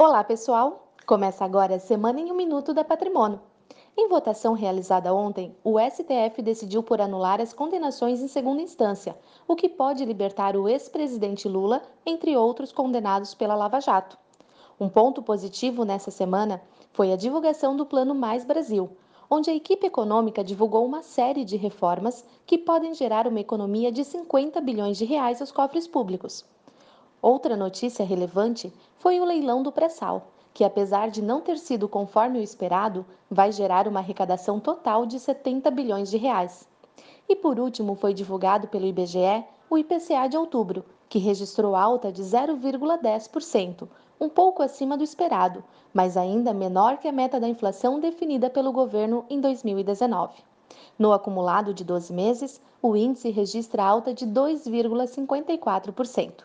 Olá, pessoal! Começa agora a Semana em um Minuto da Patrimônio. Em votação realizada ontem, o STF decidiu por anular as condenações em segunda instância, o que pode libertar o ex-presidente Lula, entre outros condenados pela Lava Jato. Um ponto positivo nessa semana foi a divulgação do Plano Mais Brasil, onde a equipe econômica divulgou uma série de reformas que podem gerar uma economia de 50 bilhões de reais aos cofres públicos. Outra notícia relevante foi o leilão do pré-sal, que apesar de não ter sido conforme o esperado, vai gerar uma arrecadação total de 70 bilhões de reais. E por último, foi divulgado pelo IBGE o IPCA de outubro, que registrou alta de 0,10%, um pouco acima do esperado, mas ainda menor que a meta da inflação definida pelo governo em 2019. No acumulado de 12 meses, o índice registra alta de 2,54%.